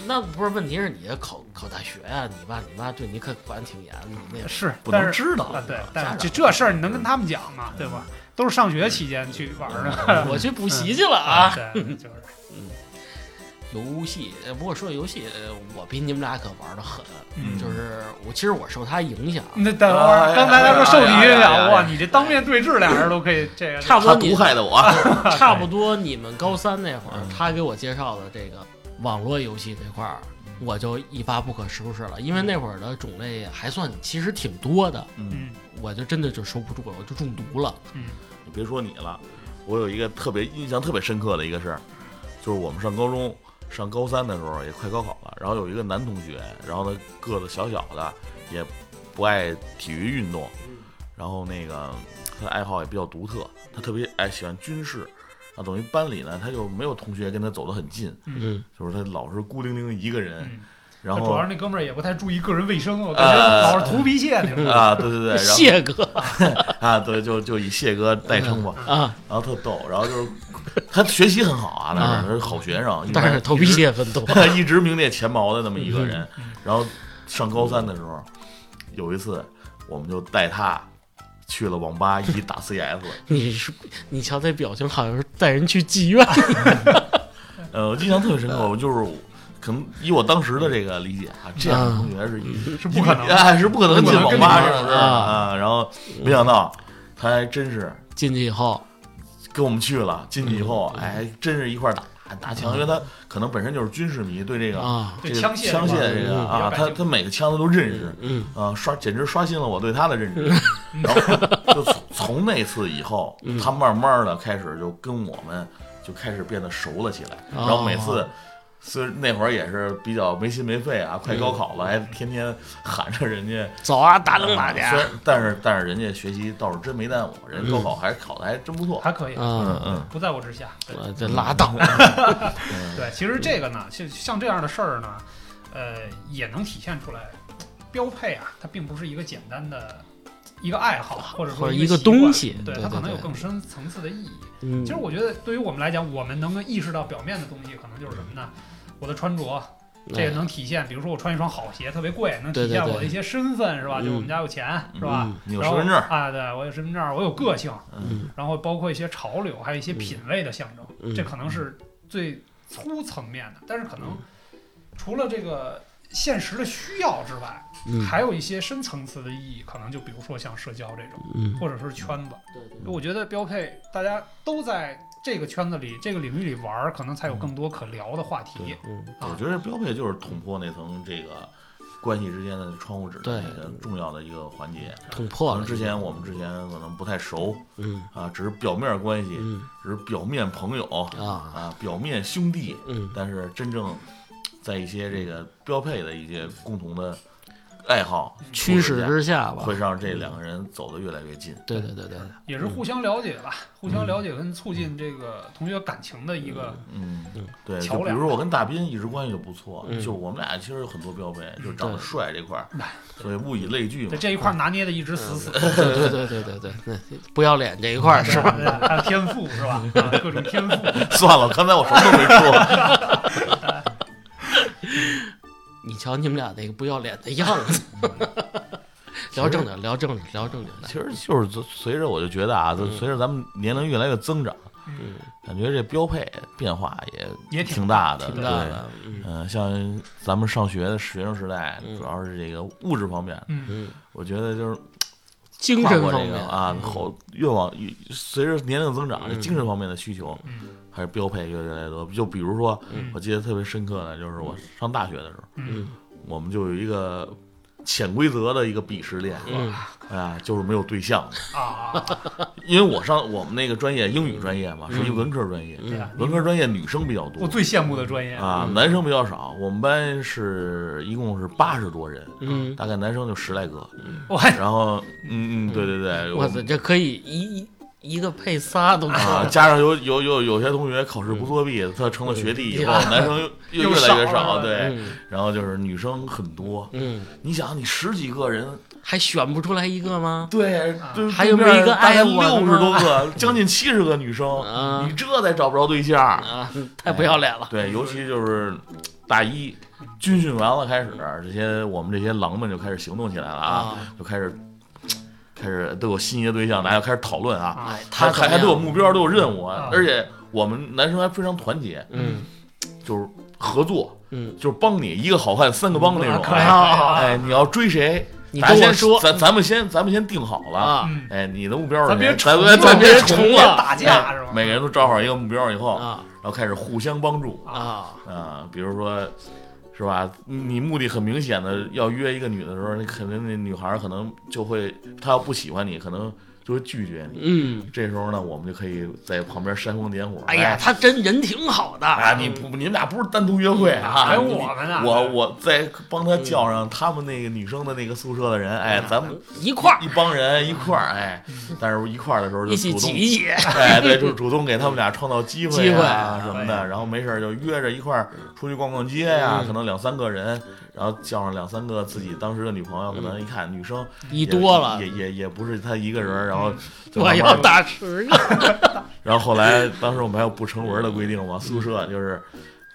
那不是问题是你考考大学呀、你爸你妈对你可管挺严的，你那是，不但是能知道啊，对，但是这这事儿你能跟他们讲吗？对吧？都是上学期间去玩的。我去补习去了啊。对，就是。游戏，呃不过说游戏，呃我比你们俩可玩的狠，嗯。就是我其实我受他影响，那等会儿，哎刚才他说受你影响，哇，你这当面对质，俩人都可以这个差不多你毒害的我，差不多你们高三那会儿嗯，他给我介绍的这个网络游戏这块儿，我就一发不可收拾了，因为那会儿的种类还算其实挺多的，嗯，嗯我就真的就收不住了，我就中毒了。嗯你别说你了，我有一个特别印象特别深刻的一个事儿，就是我们上高中上高三的时候也快高考了，然后有一个男同学，然后他个子小小的，也不爱体育运动，然后那个他的爱好也比较独特，他特别爱喜欢军事。啊，等于班里呢，他就没有同学跟他走得很近，嗯，就是他老是孤零零一个人，嗯，然后主要是那哥们儿也不太注意个人卫生，我感呃觉老是头皮屑那种。啊，对对对，然后谢哥 啊，对，就就以谢哥代称吧，啊，然后特逗，然后就是他学习很好啊，那啊是好学生，但是头皮屑很多。一直名列前茅的那么一个人。然后上高三的时候，有一次我们就带他去了网吧一起打 CS。你是你瞧这表情，好像是带人去妓院。呃，我印象特别深刻，我就是可能以我当时的这个理解啊，这样的同学是一是不可能的啊，是不可能进网吧这种事儿啊啊。然后没想到他还真是进去以后，跟我们去了，进去以后，嗯哎，真是一块打打枪，因为他可能本身就是军事迷，对这个啊，这个对枪械枪械这这个啊，他他每个枪他都认识。嗯啊，刷简直刷新了我对他的认知。然后就从从那次以后，嗯他慢慢的开始就跟我们就开始变得熟了起来。然后每次，虽然那会儿也是比较没心没肺啊，快高考了，还天天喊着人家走啊，打冷打虽架然但是但是人家学习倒是真没耽误，人高考还考的还真不错。还可以，嗯啊，嗯不在我之下。对我这拉倒。嗯，对，其实这个呢，像像这样的事儿呢，呃，也能体现出来，标配啊，它并不是一个简单的一个爱好，或者说一个东西对它可能有更深层次的意义。嗯其实我觉得，对于我们来讲，我们能够意识到表面的东西，可能就是什么呢？我的穿着，这也能体现，比如说我穿一双好鞋，特别贵，能体现我的一些身份，是吧？嗯。就是我们家有钱，是吧？嗯你有然后身份证，啊，对我有身份证，我有个性，嗯。然后包括一些潮流，还有一些品味的象征，嗯。这可能是最粗层面的。但是可能除了这个现实的需要之外，嗯。还有一些深层次的意义，可能就比如说像社交这种，嗯。或者说是圈子。我觉得标配大家都在这个圈子里、这个领域里玩，可能才有更多可聊的话题。嗯啊我觉得标配就是捅破那层这个关系之间的窗户纸对的那个重要的一个环节。捅破了能之前我们之前可能不太熟嗯啊，只是表面关系，嗯只是表面朋友啊啊，表面兄弟，嗯但是真正在一些这个标配的一些共同的爱好驱使之下吧，会让这两个人走得越来越近。对对对对，也是互相了解吧，互相了解跟促进这个同学感情的一个嗯嗯，对，桥梁就比如说我跟大斌一直关系就不错，嗯就我们俩其实有很多标配，就是长得帅这块儿哎，所以物以类聚嘛在。这一块拿捏的一直死死的。对对对对对对，不要脸这一块是吧？对还有天赋是吧？啊，各种天赋。算了，刚才我什么都没说。你瞧你们俩那个不要脸的样子。聊正经，聊正经，聊正经的。其实就是随随着我就觉得啊，就随着咱们年龄越来越增长，嗯，感觉这标配变化也也挺挺大的，挺大的。嗯嗯、像咱们上学的学生时代，嗯主要是这个物质方面，我觉得就是精神方面个啊，好越往越随着年龄增长，这嗯精神方面的需求嗯还是标配越来越多。就比如说，嗯我记得特别深刻的就是我上大学的时候，嗯我们就有一个潜规则的一个鄙视链，嗯啊，就是没有对象。啊啊，因为我上我们那个专业英语专业嘛，是一文科专业，文科专业女生比较多我最羡慕的专业。啊，嗯男生比较少。我们班是一共是八十多人，嗯，大概男生就十来个。我然后，嗯嗯，对对对，我操，这可以一一一个配仨都可啊，以。加上有有有有些同学考试不作弊，他成了学弟以后，嗯男生又越来越少少，对。嗯然后就是女生很多，嗯，你想，你十几个人，还选不出来一个吗？对啊，还有没有一个爱我的六十多个，将近七十个女生，啊你这再找不着对象，啊，太不要脸了。对，尤其就是大一军训完了开始，这些我们这些狼们就开始行动起来了啊，啊，就开始开始都有心仪的对象，大家开始讨论啊，他还还都有目标，都有任务，啊而且我们男生还非常团结，嗯就是合作，嗯，就是帮你一个好汉三个帮那种。哎，你要追谁？你咱先跟我说咱咱们先咱们先定好了。哎，你的目标是咱别谁咱别别重了，打架是吧？每个人都找好一个目标以后，啊然后开始互相帮助啊啊。比如说，是吧？你目的很明显的要约一个女的时候，你肯定那女孩可能就会，她要不喜欢你，可能就会拒绝你。嗯，这时候呢，我们就可以在旁边煽风点火。哎呀，他真人挺好的啊，你不，你们俩不是单独约会啊？还有我们呢我我再帮他叫上他们那个女生的那个宿舍的人，哎，咱们一块儿一帮人一块儿，哎，但是一块儿的时候就一起主动挤一挤。哎，对，就主动给他们俩创造机会机会啊什么的，然后没事儿就约着一块儿出去逛逛街呀，嗯可能两三个人，然后叫上两三个自己当时的女朋友，可能一看女生一也多了。也，也也不是他一个人，然后就我要打十个。然后后来当时我们还有不成文的规定嘛，宿舍就是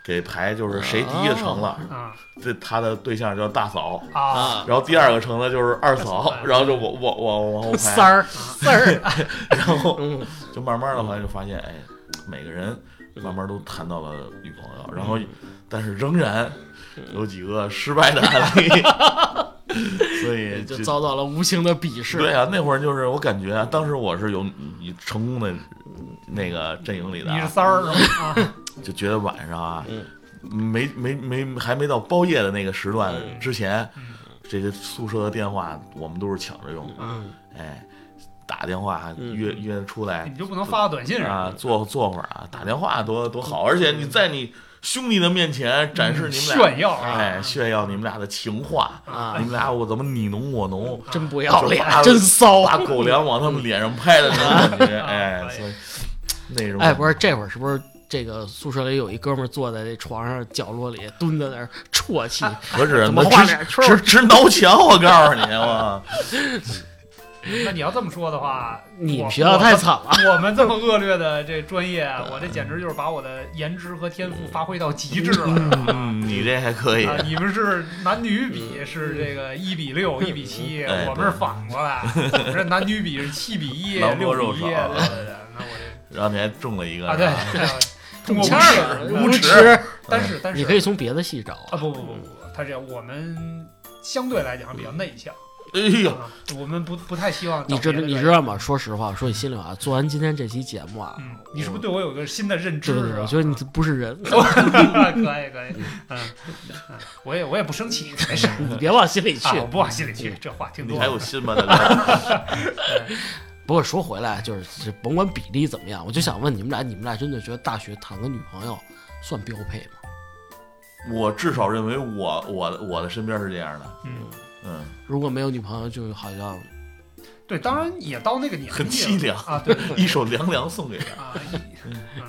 给排就是谁第一个成了，啊。这他的对象叫大嫂，啊。啊，然后第二个成了就是二嫂，然后就我我我往后排，三儿三儿，然后嗯。就慢慢的话就发现，哎，每个人慢慢都谈到了女朋友，然后但是仍然有几个失败的案例，所以就遭到了无情的鄙视。对啊，那会儿就是我感觉啊，当时我是有你成功的那个阵营里的啊，你是三儿是吧？啊 就觉得晚上啊，嗯。没没没还没到包夜的那个时段嗯。之前，嗯。这个宿舍的电话我们都是抢着用，嗯。哎，打电话嗯。约约出来你就不能发个短信啊，坐坐会儿啊，打电话多多好，而且你在你兄弟的面前展示你们俩，炫耀啊。哎，炫耀你们俩的情话，啊。你，们俩我怎么你侬我侬，真不要脸，真骚。把狗粮往他们脸上拍的那种感觉，哎，所以那种哎，不是，这会儿是不是这个宿舍里有一哥们儿坐在这床上角落里蹲在那儿啜泣？何止怎么画脸圈直直挠墙，我告诉你，我 那你要这么说的话，我你们学校太惨了。我们这么恶劣的这专业，我这简直就是把我的颜值和天赋发挥到极致了。嗯，你这还可以啊，你们是男女比是这个一比六、一比七，哎 我们是反过来，我们这男女比是七比一、狼六比一。对对对，那我这然后你还中了一个啊对，中国无签耻儿无耻。无耻，但是但是你可以从别的系找啊不不不不不，他这样我们相对来讲比较内向，哎呦，啊我们不不太希望你知你知道吗？说实话，说你心里话，做完今天这期节目啊，嗯，你是不是对我有个新的认知？对对对，我觉得你不是人，可以可以，嗯，嗯我也我也不生气，没事你别往心里去啊，。我不往心里去，这话听你还有。心吗？大哥 不过说回来，就是这甭管比例怎么样，我就想问你们俩，你们俩真的觉得大学谈个女朋友算标配吗？我至少认为我我我的身边是这样的，嗯，嗯，如果没有女朋友，就好像对，当然也到那个年纪了。很凄凉。啊，对对对。一首凉凉送给他。啊，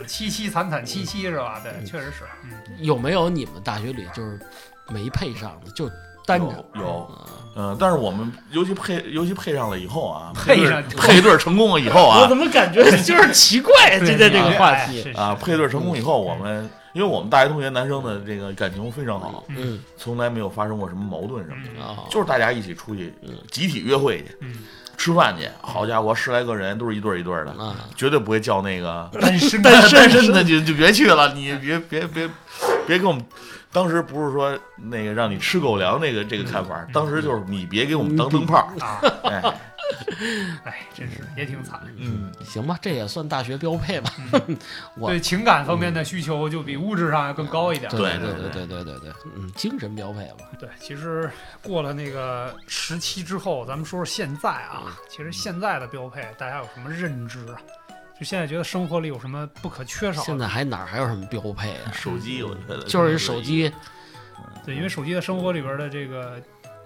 凄凄惨惨戚戚是吧？对，确实是，嗯，有没有你们大学里就是没配上的，就单着？有有，啊嗯，但是我们尤其配尤其配上了以后啊，配上配对成功了以后啊我怎，么感觉就是奇怪？对今天这个话哎题，是啊，配对成功以后，我们因为我们大学同学男生的这个感情非常好，嗯。从来没有发生过什么矛盾什么的，就是大家一起出去嗯。集体约会去嗯，吃饭去，好家伙，十来个人都是一对儿一对儿的，啊，绝对不会叫那个单身 单身的就就别去了，你别别别别跟我们。当时不是说那个让你吃狗粮那个这个看法，当时就是你别给我们当灯泡，啊，哎，哎，真是也挺惨。嗯，行吧，这也算大学标配吧。我对情感方面的需求就比物质上要更高一点。对对对对对对对，嗯，精神标配吧。对，其实过了那个时期之后，咱们说说现在啊。其实现在的标配，大家有什么认知啊？就现在觉得生活里有什么不可缺少的？现在还哪儿还有什么标配啊？手机我觉得就是手机，对，因为手机在生活里边的这个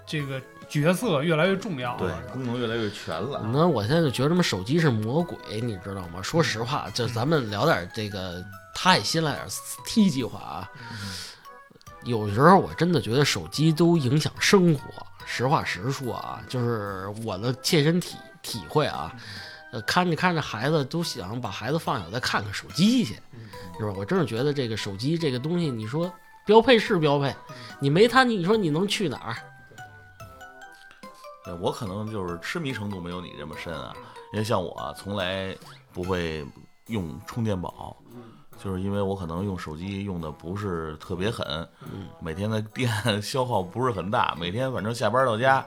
这个角色越来越重要对了。功能越来越全了。那我现在就觉得他妈手机是魔鬼，你知道吗？说实话，就咱们聊点这个太辛辣点 T 计划啊。有时候我真的觉得手机都影响生活，实话实说啊，就是我的切身体体会啊。呃，看着看着孩子都想把孩子放下，再看看手机去，是吧？我真是觉得这个手机这个东西，你说标配是标配，你没它，你说你能去哪儿？对我可能就是痴迷程度没有你这么深啊，因为像我啊从来不会用充电宝，就是因为我可能用手机用的不是特别狠，每天的电 消耗不是很大，每天反正下班到家，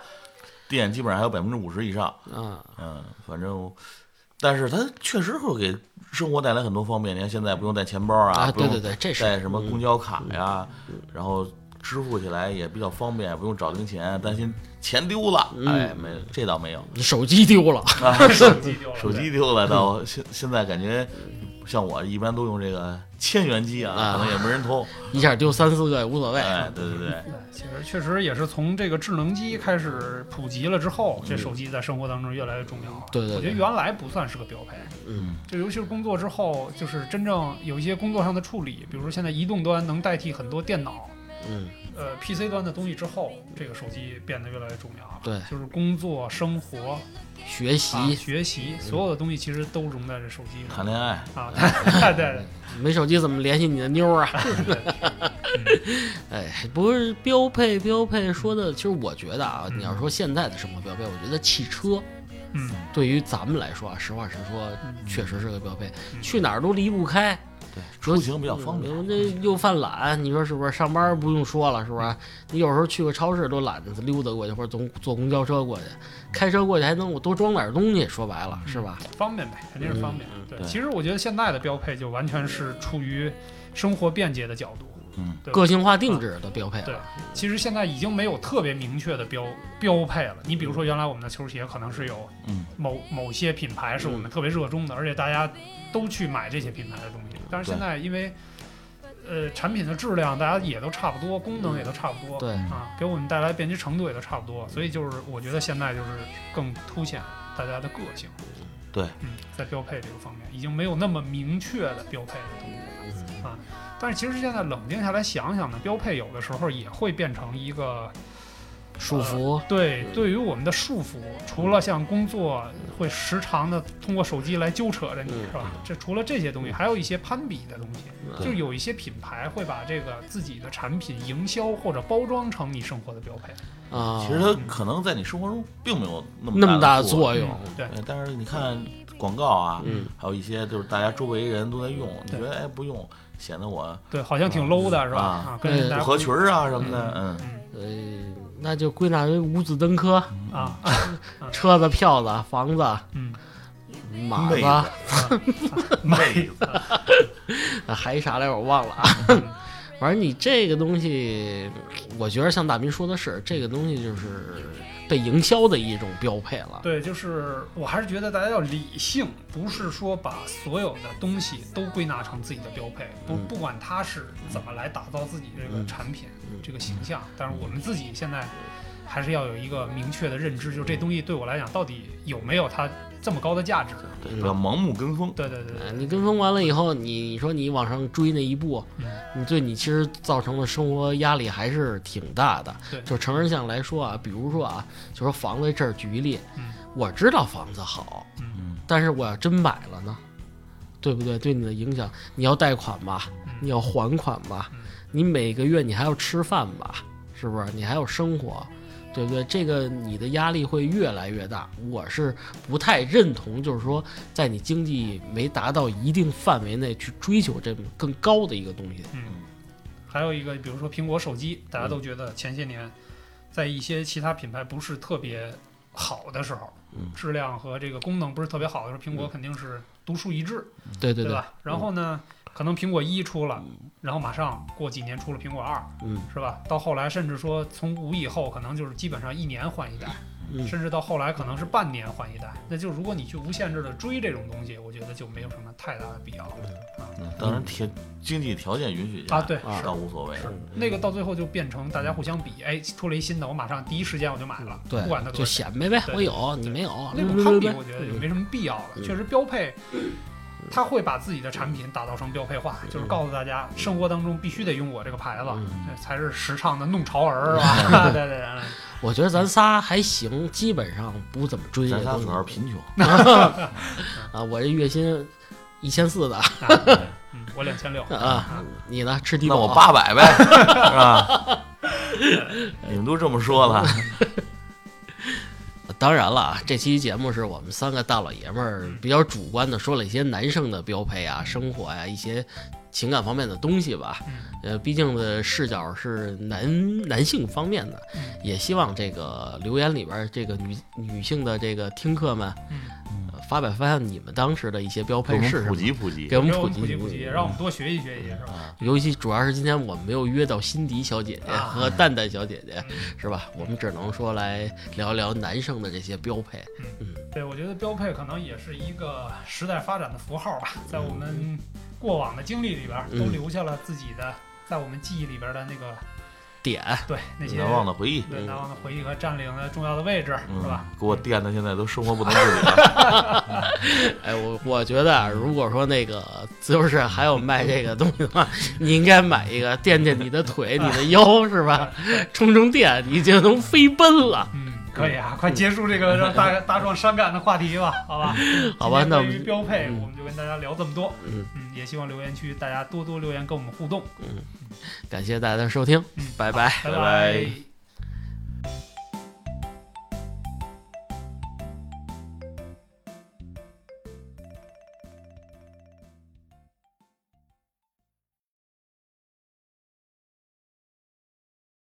电基本上还有百分之五十以上，嗯，嗯，反正，但是它确实会给生活带来很多方便。你看现在不用带钱包啊，对对对，这是带什么公交卡呀，然后支付起来也比较方便，不用找零钱，担心钱丢了。嗯哎，没这倒没有手机丢了，啊，手机丢了手机丢了倒现现在感觉。像我一般都用这个千元机啊，啊可能也没人偷。一下丢三四个也无所谓。哎，对对对，对，其实确实也是从这个智能机开始普及了之后，这手机在生活当中越来越重要。对对对我觉得原来不算是个标配，嗯就尤其是工作之后，就是真正有一些工作上的处理，比如说现在移动端能代替很多电脑。嗯，呃，PC 端的东西之后，这个手机变得越来越重要了。对就是工作、生活、学习、啊、学习，所有的东西其实都融在这手机里谈恋爱，啊。对对没手机怎么联系你的妞儿啊？哎，不是标配标配说的，其实我觉得啊，嗯你要说现在的生活标配，我觉得汽车嗯，对于咱们来说啊，实话实说，嗯确实是个标配，嗯去哪儿都离不开。对，出行比较方便。嗯这又犯懒，你说是不是？上班不用说了，是不是？你有时候去个超市都懒得溜达过去，或者坐坐公交车过去，开车过去还能我多装点东西，说白了是吧？方便呗，肯定是方便。嗯对，对其实我觉得现在的标配就完全是出于生活便捷的角度。嗯，个性化定制的标配对。其实现在已经没有特别明确的标标配了。你比如说，原来我们的球鞋可能是有嗯某某些品牌是我们特别热衷的，而且大家都去买这些品牌的东西。但是现在因为呃产品的质量大家也都差不多，功能也都差不多，对，啊，给我们带来便捷程度也都差不多，所以就是我觉得现在就是更凸显大家的个性。对，嗯，在标配这个方面已经没有那么明确的标配的东西了。嗯但是其实现在冷静下来想想呢，标配有的时候也会变成一个束缚，对对于我们的束缚。除了像工作会时常的通过手机来纠扯着你，嗯。是吧？这除了这些东西，还有一些攀比的东西。嗯。就有一些品牌会把这个自己的产品营销或者包装成你生活的标配。啊，其实它可能在你生活中并没有那么那么大大的的作用，嗯对，呃但是你看广告啊，嗯，还有一些就是大家周围人都在用，你觉得哎不用，显得我对，好像挺 low 的是吧？啊啊，跟人对不合群儿啊什么的，嗯，嗯。呃，那就归纳为五子登科，啊，车子、票子、房子、嗯，马妹子，妹子，啊还一啥来着我忘了啊。嗯反正你这个东西，我觉得像大明说的是，这个东西就是被营销的一种标配了。对，就是我还是觉得大家要理性，不是说把所有的东西都归纳成自己的标配，不嗯不管他是怎么来打造自己这个嗯产品、嗯这个形象，但是我们自己现在还还是要有一个明确的认知，就是这东西对我来讲到底有没有它这么高的价值？对，不要盲目跟风。对对对你跟风完了以后，你你说你往上追那一步，嗯你对你其实造成的生活压力还是挺大的。对就成人项来说啊，比如说啊，就说房子这儿举例，嗯我知道房子好，嗯，但是我要真买了呢，对不对？对你的影响，你要贷款吧，嗯你要还款吧嗯，你每个月你还要吃饭吧，是不是？你还要生活，对不对？这个你的压力会越来越大。我是不太认同，就是说，在你经济没达到一定范围内去追求这么更高的一个东西。嗯，还有一个，比如说苹果手机，大家都觉得前些年在一些其他品牌不是特别好的时候，嗯质量和这个功能不是特别好的时候，苹果嗯肯定是独树一帜，对对对，吧？然后呢，可能苹果一出了，然后马上过几年出了苹果二，嗯是吧？到后来甚至说从五以后，可能就是基本上一年换一代，嗯，甚至到后来可能是半年换一代。那就如果你去无限制的追这种东西，我觉得就没有什么太大的必要了。嗯当然条经济条件允许下啊对是倒无所谓。是那个到最后就变成大家互相比，哎，出了一新的，我马上第一时间我就买了，对不管它，多就少钱。显摆呗，我有你没有，那种攀比，我觉得也嗯没什么必要了。嗯确实，标配，他会把自己的产品打造成标配化，就是告诉大家，生活当中必须得用我这个牌子，才是时尚的弄潮儿，是吧？对对对，我觉得咱仨还行，基本上不怎么追这咱仨主要是贫穷，啊。我这月薪一千四的。我两千六。啊，你呢？吃低那保。我八百呗，是吧？你们都这么说了，当然了啊，这期节目是我们三个大老爷们儿比较主观的说了一些男生的标配啊、生活呀、一些情感方面的东西吧。嗯。呃，毕竟的视角是男男性方面的，嗯。也希望这个留言里边儿这个女女性的这个听客们，发表发表你们当时的一些标给我们普配是什么，及普及给我们普及普及，让我们多学习学习，是吧？啊。尤其主要是今天我们没有约到辛迪小姐姐啊和蛋蛋小姐姐，嗯是吧？我们只能说来聊聊男生的这些标配。嗯对，我觉得标配可能也是一个时代发展的符号吧，在我们过往的经历里边都留下了自己的，在我们记忆里边的那个点，对那些难忘的回忆，对难忘的回忆和占领了重要的位置，嗯是吧？？给我电的现在都生活不能自理了。哎，我我觉得啊，如果说那个自由市还有卖这个东西的话，你应该买一个垫垫你的腿、你的腰，是吧？充充电，你就能飞奔了。嗯，可以啊，快结束这个 让大大壮伤感的话题吧，好吧？好吧那关于标配，嗯我们就跟大家聊这么多。嗯，嗯，也希望留言区大家多多留言跟我们互动。嗯感谢大家的收听，嗯，拜拜。拜拜拜